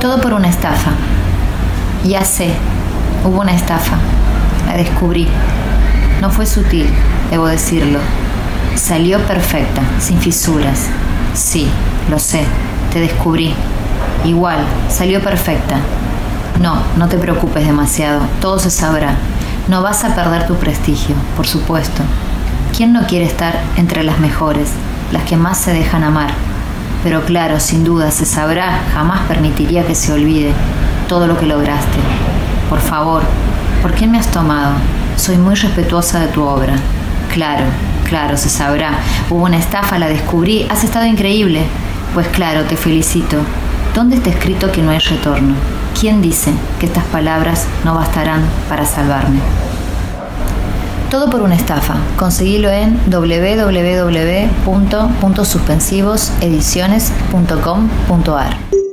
Todo por una estafa. Ya sé, hubo una estafa. La descubrí. No fue sutil, debo decirlo. Salió perfecta, sin fisuras. Sí, lo sé, te descubrí. Igual, salió perfecta. No, no te preocupes demasiado, todo se sabrá. No vas a perder tu prestigio, por supuesto. ¿Quién no quiere estar entre las mejores, las que más se dejan amar? Pero claro, sin duda se sabrá, jamás permitiría que se olvide todo lo que lograste. Por favor, ¿por qué me has tomado? Soy muy respetuosa de tu obra. Claro, claro, se sabrá. Hubo una estafa, la descubrí. Has estado increíble. Pues claro, te felicito. ¿Dónde está escrito que no hay retorno? ¿Quién dice que estas palabras no bastarán para salvarme? Todo por una estafa. Conseguilo en www.suspensivosediciones.com.ar.